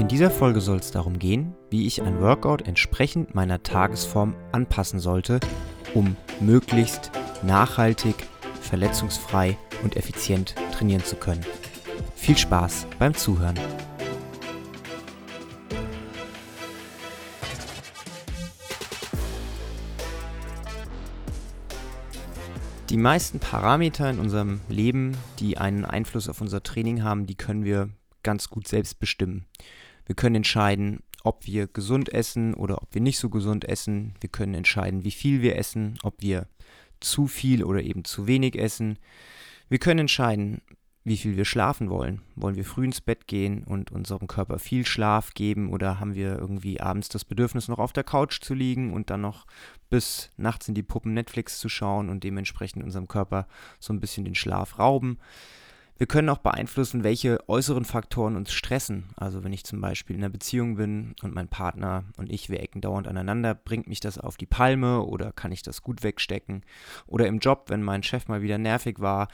In dieser Folge soll es darum gehen, wie ich ein Workout entsprechend meiner Tagesform anpassen sollte, um möglichst nachhaltig, verletzungsfrei und effizient trainieren zu können. Viel Spaß beim Zuhören. Die meisten Parameter in unserem Leben, die einen Einfluss auf unser Training haben, die können wir ganz gut selbst bestimmen. Wir können entscheiden, ob wir gesund essen oder ob wir nicht so gesund essen. Wir können entscheiden, wie viel wir essen, ob wir zu viel oder eben zu wenig essen. Wir können entscheiden, wie viel wir schlafen wollen. Wollen wir früh ins Bett gehen und unserem Körper viel Schlaf geben oder haben wir irgendwie abends das Bedürfnis, noch auf der Couch zu liegen und dann noch bis nachts in die Puppen Netflix zu schauen und dementsprechend unserem Körper so ein bisschen den Schlaf rauben. Wir können auch beeinflussen, welche äußeren Faktoren uns stressen. Also wenn ich zum Beispiel in einer Beziehung bin und mein Partner und ich, wir ecken dauernd aneinander, bringt mich das auf die Palme oder kann ich das gut wegstecken? Oder im Job, wenn mein Chef mal wieder nervig war,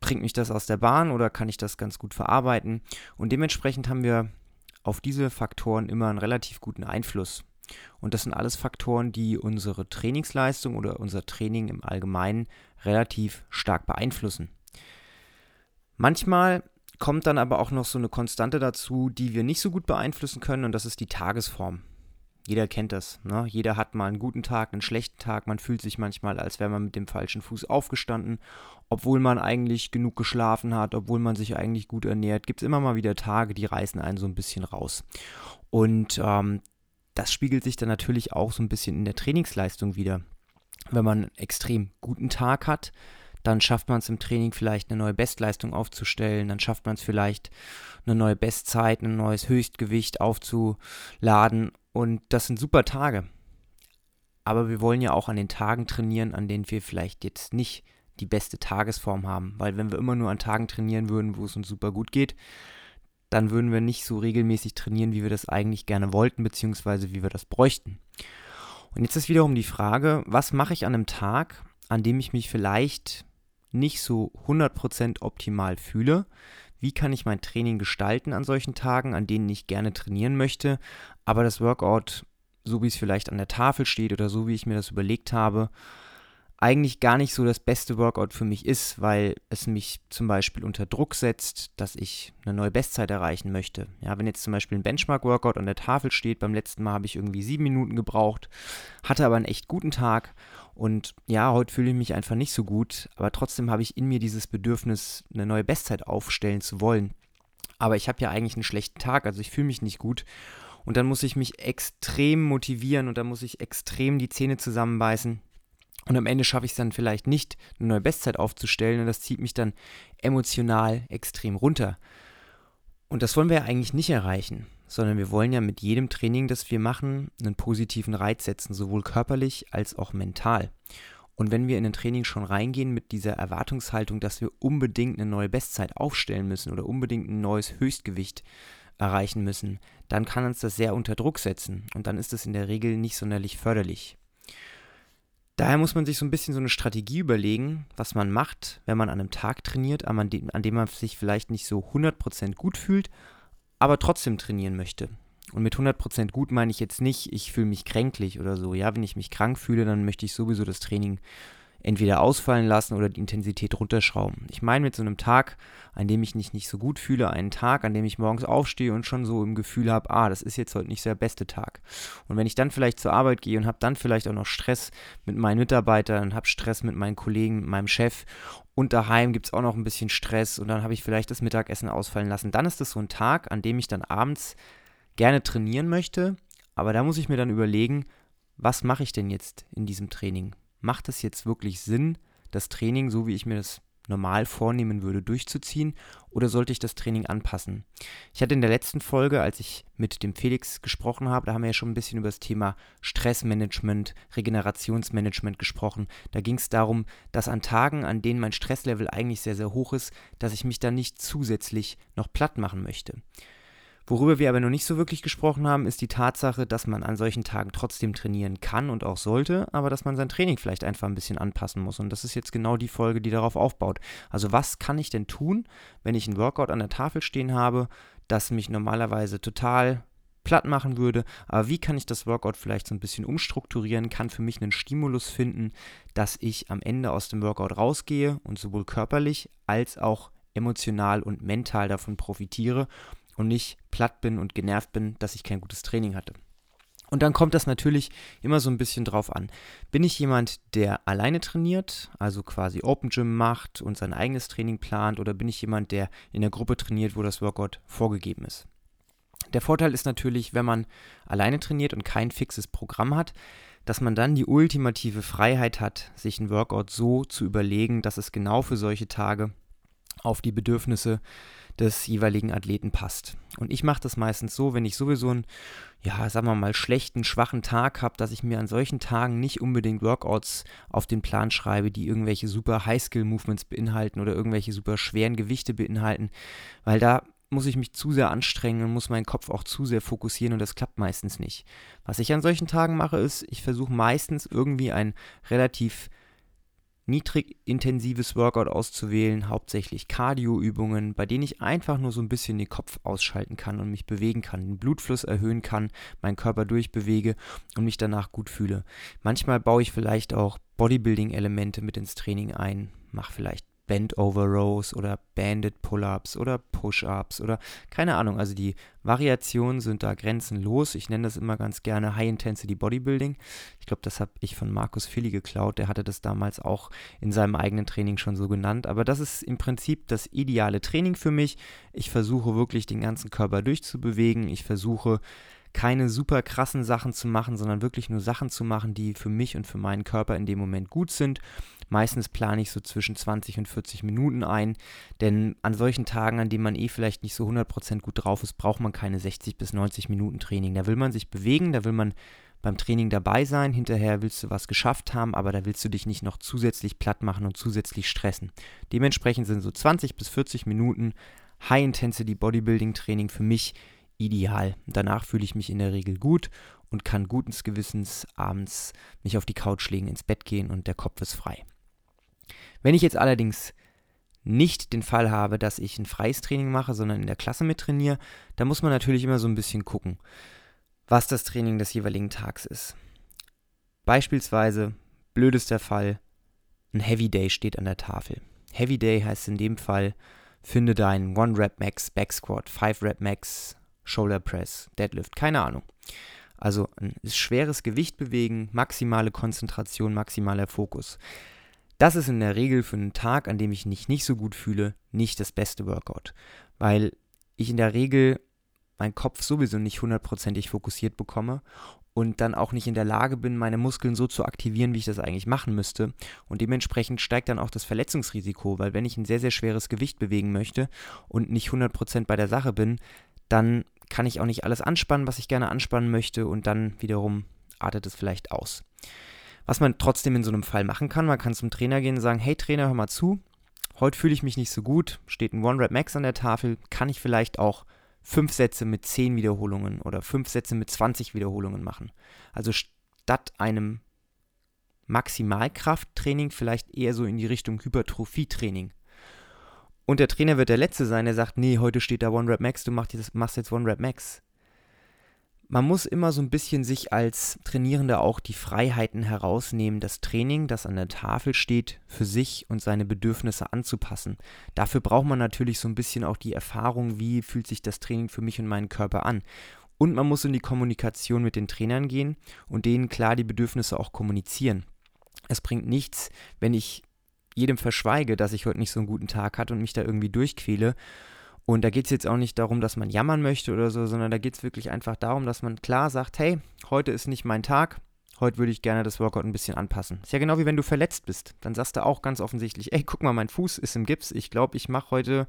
bringt mich das aus der Bahn oder kann ich das ganz gut verarbeiten? Und dementsprechend haben wir auf diese Faktoren immer einen relativ guten Einfluss. Und das sind alles Faktoren, die unsere Trainingsleistung oder unser Training im Allgemeinen relativ stark beeinflussen. Manchmal kommt dann aber auch noch so eine Konstante dazu, die wir nicht so gut beeinflussen können, und das ist die Tagesform. Jeder kennt das. Ne? Jeder hat mal einen guten Tag, einen schlechten Tag. Man fühlt sich manchmal, als wäre man mit dem falschen Fuß aufgestanden, obwohl man eigentlich genug geschlafen hat, obwohl man sich eigentlich gut ernährt. Gibt es immer mal wieder Tage, die reißen einen so ein bisschen raus. Und ähm, das spiegelt sich dann natürlich auch so ein bisschen in der Trainingsleistung wieder. Wenn man einen extrem guten Tag hat, dann schafft man es im Training vielleicht eine neue Bestleistung aufzustellen, dann schafft man es vielleicht eine neue Bestzeit, ein neues Höchstgewicht aufzuladen und das sind super Tage. Aber wir wollen ja auch an den Tagen trainieren, an denen wir vielleicht jetzt nicht die beste Tagesform haben, weil wenn wir immer nur an Tagen trainieren würden, wo es uns super gut geht, dann würden wir nicht so regelmäßig trainieren, wie wir das eigentlich gerne wollten, beziehungsweise wie wir das bräuchten. Und jetzt ist wiederum die Frage, was mache ich an einem Tag, an dem ich mich vielleicht nicht so 100% optimal fühle. Wie kann ich mein Training gestalten an solchen Tagen, an denen ich gerne trainieren möchte, aber das Workout, so wie es vielleicht an der Tafel steht oder so wie ich mir das überlegt habe, eigentlich gar nicht so das beste Workout für mich ist, weil es mich zum Beispiel unter Druck setzt, dass ich eine neue Bestzeit erreichen möchte. Ja, wenn jetzt zum Beispiel ein Benchmark-Workout an der Tafel steht, beim letzten Mal habe ich irgendwie sieben Minuten gebraucht, hatte aber einen echt guten Tag und ja, heute fühle ich mich einfach nicht so gut, aber trotzdem habe ich in mir dieses Bedürfnis, eine neue Bestzeit aufstellen zu wollen. Aber ich habe ja eigentlich einen schlechten Tag, also ich fühle mich nicht gut. Und dann muss ich mich extrem motivieren und dann muss ich extrem die Zähne zusammenbeißen und am Ende schaffe ich es dann vielleicht nicht, eine neue Bestzeit aufzustellen und das zieht mich dann emotional extrem runter. Und das wollen wir ja eigentlich nicht erreichen, sondern wir wollen ja mit jedem Training, das wir machen, einen positiven Reiz setzen, sowohl körperlich als auch mental. Und wenn wir in ein Training schon reingehen mit dieser Erwartungshaltung, dass wir unbedingt eine neue Bestzeit aufstellen müssen oder unbedingt ein neues Höchstgewicht erreichen müssen, dann kann uns das sehr unter Druck setzen und dann ist es in der Regel nicht sonderlich förderlich. Daher muss man sich so ein bisschen so eine Strategie überlegen, was man macht, wenn man an einem Tag trainiert, an dem, an dem man sich vielleicht nicht so 100% gut fühlt, aber trotzdem trainieren möchte. Und mit 100% gut meine ich jetzt nicht, ich fühle mich kränklich oder so. Ja, wenn ich mich krank fühle, dann möchte ich sowieso das Training entweder ausfallen lassen oder die Intensität runterschrauben. Ich meine mit so einem Tag, an dem ich mich nicht so gut fühle, einen Tag, an dem ich morgens aufstehe und schon so im Gefühl habe, ah, das ist jetzt heute nicht so der beste Tag. Und wenn ich dann vielleicht zur Arbeit gehe und habe dann vielleicht auch noch Stress mit meinen Mitarbeitern, habe Stress mit meinen Kollegen, mit meinem Chef und daheim gibt es auch noch ein bisschen Stress und dann habe ich vielleicht das Mittagessen ausfallen lassen, dann ist das so ein Tag, an dem ich dann abends gerne trainieren möchte, aber da muss ich mir dann überlegen, was mache ich denn jetzt in diesem Training? macht es jetzt wirklich Sinn, das Training, so wie ich mir das normal vornehmen würde, durchzuziehen oder sollte ich das Training anpassen? Ich hatte in der letzten Folge, als ich mit dem Felix gesprochen habe, da haben wir ja schon ein bisschen über das Thema Stressmanagement, Regenerationsmanagement gesprochen. Da ging es darum, dass an Tagen, an denen mein Stresslevel eigentlich sehr, sehr hoch ist, dass ich mich da nicht zusätzlich noch platt machen möchte. Worüber wir aber noch nicht so wirklich gesprochen haben, ist die Tatsache, dass man an solchen Tagen trotzdem trainieren kann und auch sollte, aber dass man sein Training vielleicht einfach ein bisschen anpassen muss. Und das ist jetzt genau die Folge, die darauf aufbaut. Also was kann ich denn tun, wenn ich ein Workout an der Tafel stehen habe, das mich normalerweise total platt machen würde. Aber wie kann ich das Workout vielleicht so ein bisschen umstrukturieren, kann für mich einen Stimulus finden, dass ich am Ende aus dem Workout rausgehe und sowohl körperlich als auch emotional und mental davon profitiere und nicht platt bin und genervt bin, dass ich kein gutes Training hatte. Und dann kommt das natürlich immer so ein bisschen drauf an. Bin ich jemand, der alleine trainiert, also quasi Open Gym macht und sein eigenes Training plant, oder bin ich jemand, der in der Gruppe trainiert, wo das Workout vorgegeben ist? Der Vorteil ist natürlich, wenn man alleine trainiert und kein fixes Programm hat, dass man dann die ultimative Freiheit hat, sich ein Workout so zu überlegen, dass es genau für solche Tage auf die Bedürfnisse des jeweiligen Athleten passt. Und ich mache das meistens so, wenn ich sowieso einen, ja, sagen wir mal, schlechten, schwachen Tag habe, dass ich mir an solchen Tagen nicht unbedingt Workouts auf den Plan schreibe, die irgendwelche super High-Skill-Movements beinhalten oder irgendwelche super schweren Gewichte beinhalten, weil da muss ich mich zu sehr anstrengen und muss meinen Kopf auch zu sehr fokussieren und das klappt meistens nicht. Was ich an solchen Tagen mache, ist, ich versuche meistens irgendwie ein relativ niedrig intensives Workout auszuwählen, hauptsächlich Cardio-Übungen, bei denen ich einfach nur so ein bisschen den Kopf ausschalten kann und mich bewegen kann, den Blutfluss erhöhen kann, meinen Körper durchbewege und mich danach gut fühle. Manchmal baue ich vielleicht auch Bodybuilding-Elemente mit ins Training ein, mache vielleicht Bend Over Rows oder Banded Pull-Ups oder Push-Ups oder keine Ahnung. Also die Variationen sind da grenzenlos. Ich nenne das immer ganz gerne High Intensity Bodybuilding. Ich glaube, das habe ich von Markus Philly geklaut. Der hatte das damals auch in seinem eigenen Training schon so genannt. Aber das ist im Prinzip das ideale Training für mich. Ich versuche wirklich den ganzen Körper durchzubewegen. Ich versuche keine super krassen Sachen zu machen, sondern wirklich nur Sachen zu machen, die für mich und für meinen Körper in dem Moment gut sind. Meistens plane ich so zwischen 20 und 40 Minuten ein, denn an solchen Tagen, an denen man eh vielleicht nicht so 100% gut drauf ist, braucht man keine 60 bis 90 Minuten Training. Da will man sich bewegen, da will man beim Training dabei sein, hinterher willst du was geschafft haben, aber da willst du dich nicht noch zusätzlich platt machen und zusätzlich stressen. Dementsprechend sind so 20 bis 40 Minuten High-Intensity Bodybuilding Training für mich ideal. Danach fühle ich mich in der Regel gut und kann guten Gewissens abends mich auf die Couch legen, ins Bett gehen und der Kopf ist frei. Wenn ich jetzt allerdings nicht den Fall habe, dass ich ein freies Training mache, sondern in der Klasse mit trainiere, dann muss man natürlich immer so ein bisschen gucken, was das Training des jeweiligen Tags ist. Beispielsweise, blödester Fall, ein Heavy Day steht an der Tafel. Heavy Day heißt in dem Fall, finde deinen One Rep Max Back Squat, 5 Rep Max Shoulder Press, Deadlift, keine Ahnung. Also ein schweres Gewicht bewegen, maximale Konzentration, maximaler Fokus. Das ist in der Regel für einen Tag, an dem ich mich nicht so gut fühle, nicht das beste Workout, weil ich in der Regel meinen Kopf sowieso nicht hundertprozentig fokussiert bekomme und dann auch nicht in der Lage bin, meine Muskeln so zu aktivieren, wie ich das eigentlich machen müsste. Und dementsprechend steigt dann auch das Verletzungsrisiko, weil wenn ich ein sehr, sehr schweres Gewicht bewegen möchte und nicht 100% bei der Sache bin, dann kann ich auch nicht alles anspannen, was ich gerne anspannen möchte und dann wiederum artet es vielleicht aus. Was man trotzdem in so einem Fall machen kann, man kann zum Trainer gehen und sagen, hey Trainer, hör mal zu, heute fühle ich mich nicht so gut, steht ein One-Rep-Max an der Tafel, kann ich vielleicht auch fünf Sätze mit 10 Wiederholungen oder fünf Sätze mit 20 Wiederholungen machen. Also statt einem Maximalkrafttraining vielleicht eher so in die Richtung Hypertrophietraining. Und der Trainer wird der Letzte sein, der sagt, nee, heute steht da One Rep Max, du machst jetzt One Rep Max man muss immer so ein bisschen sich als Trainierender auch die Freiheiten herausnehmen, das Training, das an der Tafel steht, für sich und seine Bedürfnisse anzupassen. Dafür braucht man natürlich so ein bisschen auch die Erfahrung, wie fühlt sich das Training für mich und meinen Körper an. Und man muss in die Kommunikation mit den Trainern gehen und denen klar die Bedürfnisse auch kommunizieren. Es bringt nichts, wenn ich jedem verschweige, dass ich heute nicht so einen guten Tag hatte und mich da irgendwie durchquäle und da geht es jetzt auch nicht darum, dass man jammern möchte oder so, sondern da geht es wirklich einfach darum, dass man klar sagt, hey, heute ist nicht mein Tag, heute würde ich gerne das Workout ein bisschen anpassen. Ist ja genau wie wenn du verletzt bist. Dann sagst du auch ganz offensichtlich, ey, guck mal, mein Fuß ist im Gips. Ich glaube, ich mache heute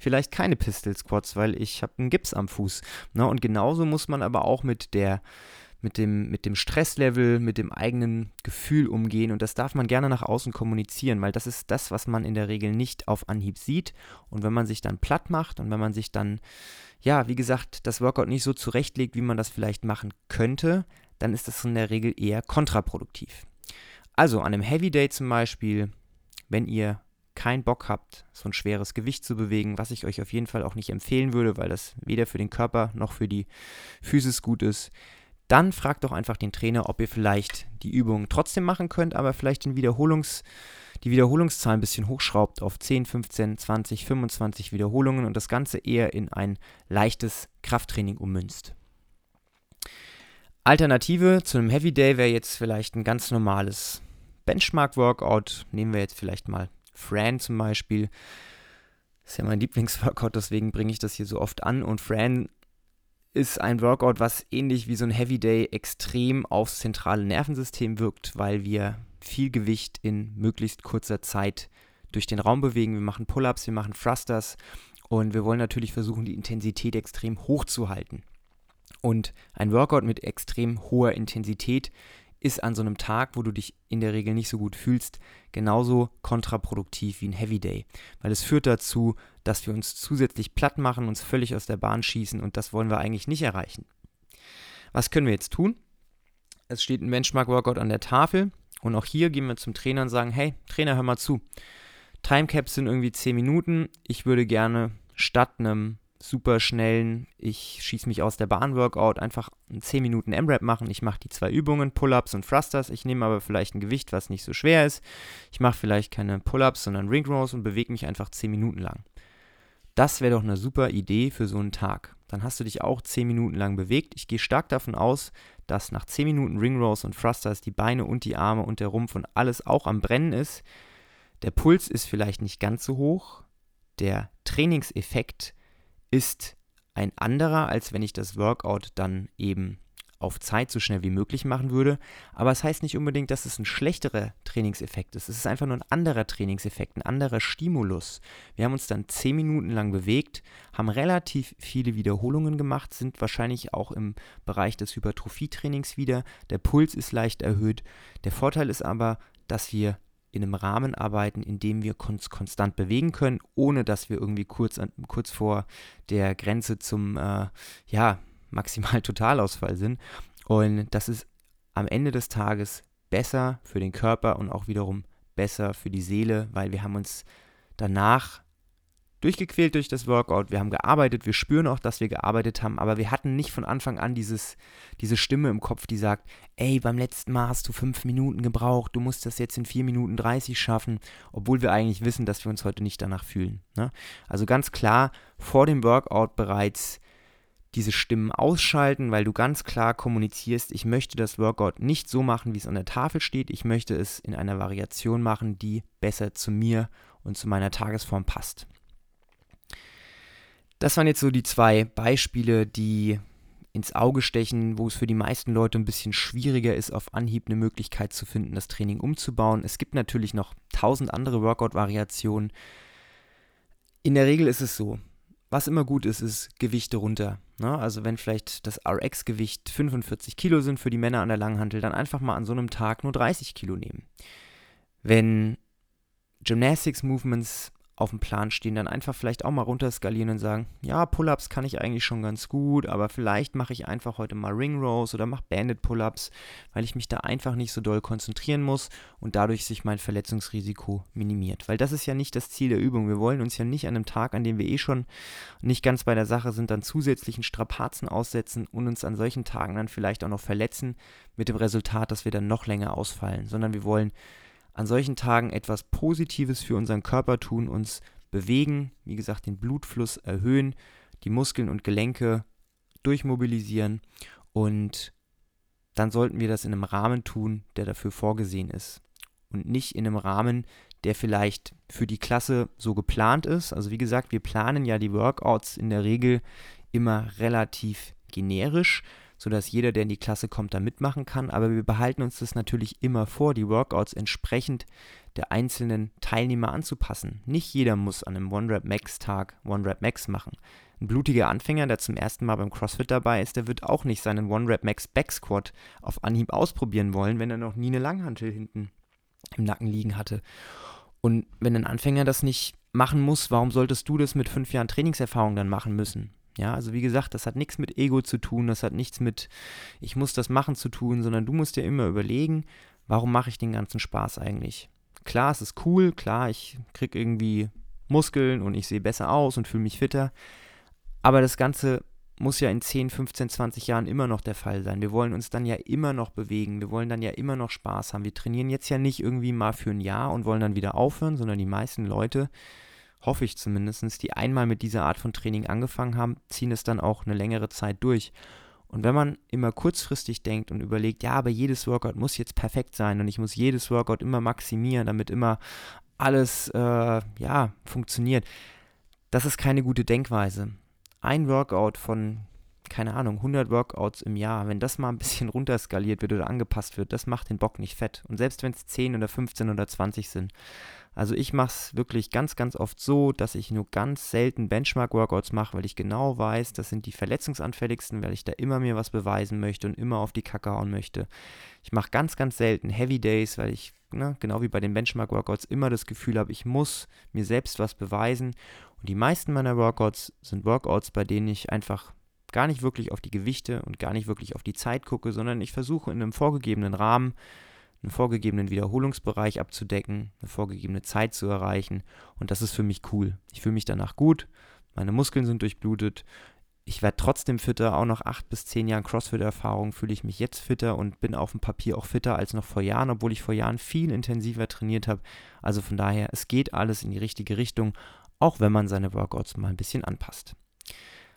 vielleicht keine Pistol Squats, weil ich habe einen Gips am Fuß. Na, und genauso muss man aber auch mit der mit dem, mit dem Stresslevel, mit dem eigenen Gefühl umgehen und das darf man gerne nach außen kommunizieren, weil das ist das, was man in der Regel nicht auf Anhieb sieht und wenn man sich dann platt macht und wenn man sich dann, ja, wie gesagt, das Workout nicht so zurechtlegt, wie man das vielleicht machen könnte, dann ist das in der Regel eher kontraproduktiv. Also an einem Heavy Day zum Beispiel, wenn ihr keinen Bock habt, so ein schweres Gewicht zu bewegen, was ich euch auf jeden Fall auch nicht empfehlen würde, weil das weder für den Körper noch für die Physis gut ist, dann fragt doch einfach den Trainer, ob ihr vielleicht die Übung trotzdem machen könnt, aber vielleicht den Wiederholungs, die Wiederholungszahl ein bisschen hochschraubt auf 10, 15, 20, 25 Wiederholungen und das Ganze eher in ein leichtes Krafttraining ummünzt. Alternative zu einem Heavy Day wäre jetzt vielleicht ein ganz normales Benchmark-Workout. Nehmen wir jetzt vielleicht mal Fran zum Beispiel. Das ist ja mein Lieblingsworkout, deswegen bringe ich das hier so oft an. Und Fran ist ein Workout, was ähnlich wie so ein Heavy Day extrem aufs zentrale Nervensystem wirkt, weil wir viel Gewicht in möglichst kurzer Zeit durch den Raum bewegen. Wir machen Pull-ups, wir machen Thrusters und wir wollen natürlich versuchen, die Intensität extrem hoch zu halten. Und ein Workout mit extrem hoher Intensität ist an so einem Tag, wo du dich in der Regel nicht so gut fühlst, genauso kontraproduktiv wie ein Heavy Day. Weil es führt dazu, dass wir uns zusätzlich platt machen, uns völlig aus der Bahn schießen und das wollen wir eigentlich nicht erreichen. Was können wir jetzt tun? Es steht ein Benchmark-Workout an der Tafel und auch hier gehen wir zum Trainer und sagen, hey, Trainer, hör mal zu. Timecaps sind irgendwie 10 Minuten. Ich würde gerne statt einem super schnellen, ich schieße mich aus der Bahn Workout, einfach 10 Minuten M-Rap machen. Ich mache die zwei Übungen, Pull-Ups und Thrusters. Ich nehme aber vielleicht ein Gewicht, was nicht so schwer ist. Ich mache vielleicht keine Pull-Ups, sondern Ring Rows und bewege mich einfach 10 Minuten lang. Das wäre doch eine super Idee für so einen Tag. Dann hast du dich auch 10 Minuten lang bewegt. Ich gehe stark davon aus, dass nach 10 Minuten Ring Rows und Thrusters die Beine und die Arme und der Rumpf und alles auch am Brennen ist. Der Puls ist vielleicht nicht ganz so hoch. Der Trainingseffekt ist ist ein anderer, als wenn ich das Workout dann eben auf Zeit so schnell wie möglich machen würde. Aber es das heißt nicht unbedingt, dass es ein schlechterer Trainingseffekt ist. Es ist einfach nur ein anderer Trainingseffekt, ein anderer Stimulus. Wir haben uns dann zehn Minuten lang bewegt, haben relativ viele Wiederholungen gemacht, sind wahrscheinlich auch im Bereich des Hypertrophietrainings wieder. Der Puls ist leicht erhöht. Der Vorteil ist aber, dass wir in einem Rahmen arbeiten, in dem wir uns konstant bewegen können, ohne dass wir irgendwie kurz, kurz vor der Grenze zum äh, ja, maximal Totalausfall sind. Und das ist am Ende des Tages besser für den Körper und auch wiederum besser für die Seele, weil wir haben uns danach durchgequält durch das Workout, wir haben gearbeitet, wir spüren auch, dass wir gearbeitet haben, aber wir hatten nicht von Anfang an dieses, diese Stimme im Kopf, die sagt, ey, beim letzten Mal hast du fünf Minuten gebraucht, du musst das jetzt in vier Minuten 30 schaffen, obwohl wir eigentlich wissen, dass wir uns heute nicht danach fühlen. Ne? Also ganz klar, vor dem Workout bereits diese Stimmen ausschalten, weil du ganz klar kommunizierst, ich möchte das Workout nicht so machen, wie es an der Tafel steht, ich möchte es in einer Variation machen, die besser zu mir und zu meiner Tagesform passt. Das waren jetzt so die zwei Beispiele, die ins Auge stechen, wo es für die meisten Leute ein bisschen schwieriger ist, auf Anhieb eine Möglichkeit zu finden, das Training umzubauen. Es gibt natürlich noch tausend andere Workout-Variationen. In der Regel ist es so, was immer gut ist, ist Gewichte runter. Ne? Also wenn vielleicht das RX-Gewicht 45 Kilo sind für die Männer an der Langhantel, dann einfach mal an so einem Tag nur 30 Kilo nehmen. Wenn Gymnastics Movements auf dem Plan stehen, dann einfach vielleicht auch mal runterskalieren und sagen, ja, Pull-ups kann ich eigentlich schon ganz gut, aber vielleicht mache ich einfach heute mal Ring Rows oder mache Banded Pull-ups, weil ich mich da einfach nicht so doll konzentrieren muss und dadurch sich mein Verletzungsrisiko minimiert. Weil das ist ja nicht das Ziel der Übung. Wir wollen uns ja nicht an einem Tag, an dem wir eh schon nicht ganz bei der Sache sind, dann zusätzlichen Strapazen aussetzen und uns an solchen Tagen dann vielleicht auch noch verletzen mit dem Resultat, dass wir dann noch länger ausfallen, sondern wir wollen an solchen Tagen etwas Positives für unseren Körper tun, uns bewegen, wie gesagt, den Blutfluss erhöhen, die Muskeln und Gelenke durchmobilisieren und dann sollten wir das in einem Rahmen tun, der dafür vorgesehen ist und nicht in einem Rahmen, der vielleicht für die Klasse so geplant ist. Also wie gesagt, wir planen ja die Workouts in der Regel immer relativ generisch sodass jeder, der in die Klasse kommt, da mitmachen kann. Aber wir behalten uns das natürlich immer vor, die Workouts entsprechend der einzelnen Teilnehmer anzupassen. Nicht jeder muss an einem One-Rap-Max-Tag One-Rap-Max machen. Ein blutiger Anfänger, der zum ersten Mal beim CrossFit dabei ist, der wird auch nicht seinen One-Rap-Max-Back-Squat auf Anhieb ausprobieren wollen, wenn er noch nie eine Langhantel hinten im Nacken liegen hatte. Und wenn ein Anfänger das nicht machen muss, warum solltest du das mit fünf Jahren Trainingserfahrung dann machen müssen? Ja, also wie gesagt, das hat nichts mit Ego zu tun, das hat nichts mit, ich muss das machen zu tun, sondern du musst dir immer überlegen, warum mache ich den ganzen Spaß eigentlich? Klar, es ist cool, klar, ich kriege irgendwie Muskeln und ich sehe besser aus und fühle mich fitter. Aber das Ganze muss ja in 10, 15, 20 Jahren immer noch der Fall sein. Wir wollen uns dann ja immer noch bewegen. Wir wollen dann ja immer noch Spaß haben. Wir trainieren jetzt ja nicht irgendwie mal für ein Jahr und wollen dann wieder aufhören, sondern die meisten Leute, hoffe ich zumindest, die einmal mit dieser Art von Training angefangen haben, ziehen es dann auch eine längere Zeit durch. Und wenn man immer kurzfristig denkt und überlegt, ja, aber jedes Workout muss jetzt perfekt sein und ich muss jedes Workout immer maximieren, damit immer alles äh, ja, funktioniert, das ist keine gute Denkweise ein Workout von, keine Ahnung, 100 Workouts im Jahr, wenn das mal ein bisschen runterskaliert wird oder angepasst wird, das macht den Bock nicht fett. Und selbst wenn es 10 oder 15 oder 20 sind. Also ich mache es wirklich ganz, ganz oft so, dass ich nur ganz selten Benchmark-Workouts mache, weil ich genau weiß, das sind die verletzungsanfälligsten, weil ich da immer mir was beweisen möchte und immer auf die Kacke hauen möchte. Ich mache ganz, ganz selten Heavy Days, weil ich, ne, genau wie bei den Benchmark-Workouts, immer das Gefühl habe, ich muss mir selbst was beweisen und die meisten meiner Workouts sind Workouts, bei denen ich einfach gar nicht wirklich auf die Gewichte und gar nicht wirklich auf die Zeit gucke, sondern ich versuche in einem vorgegebenen Rahmen einen vorgegebenen Wiederholungsbereich abzudecken, eine vorgegebene Zeit zu erreichen und das ist für mich cool. Ich fühle mich danach gut, meine Muskeln sind durchblutet, ich werde trotzdem fitter, auch nach acht bis zehn Jahren CrossFit-Erfahrung fühle ich mich jetzt fitter und bin auf dem Papier auch fitter als noch vor Jahren, obwohl ich vor Jahren viel intensiver trainiert habe. Also von daher, es geht alles in die richtige Richtung auch wenn man seine Workouts mal ein bisschen anpasst.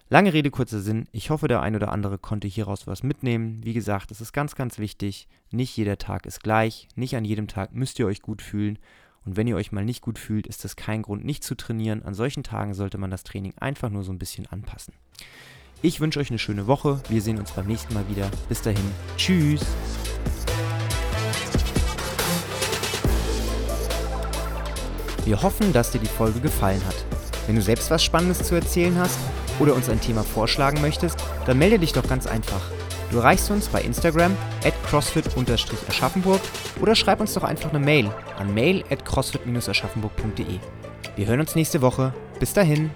Lange Rede, kurzer Sinn. Ich hoffe, der ein oder andere konnte hieraus was mitnehmen. Wie gesagt, es ist ganz, ganz wichtig. Nicht jeder Tag ist gleich. Nicht an jedem Tag müsst ihr euch gut fühlen. Und wenn ihr euch mal nicht gut fühlt, ist das kein Grund, nicht zu trainieren. An solchen Tagen sollte man das Training einfach nur so ein bisschen anpassen. Ich wünsche euch eine schöne Woche. Wir sehen uns beim nächsten Mal wieder. Bis dahin. Tschüss. Wir hoffen, dass dir die Folge gefallen hat. Wenn du selbst was Spannendes zu erzählen hast oder uns ein Thema vorschlagen möchtest, dann melde dich doch ganz einfach. Du erreichst uns bei Instagram at crossfit-aschaffenburg oder schreib uns doch einfach eine Mail an mail at crossfit-aschaffenburg.de. Wir hören uns nächste Woche. Bis dahin.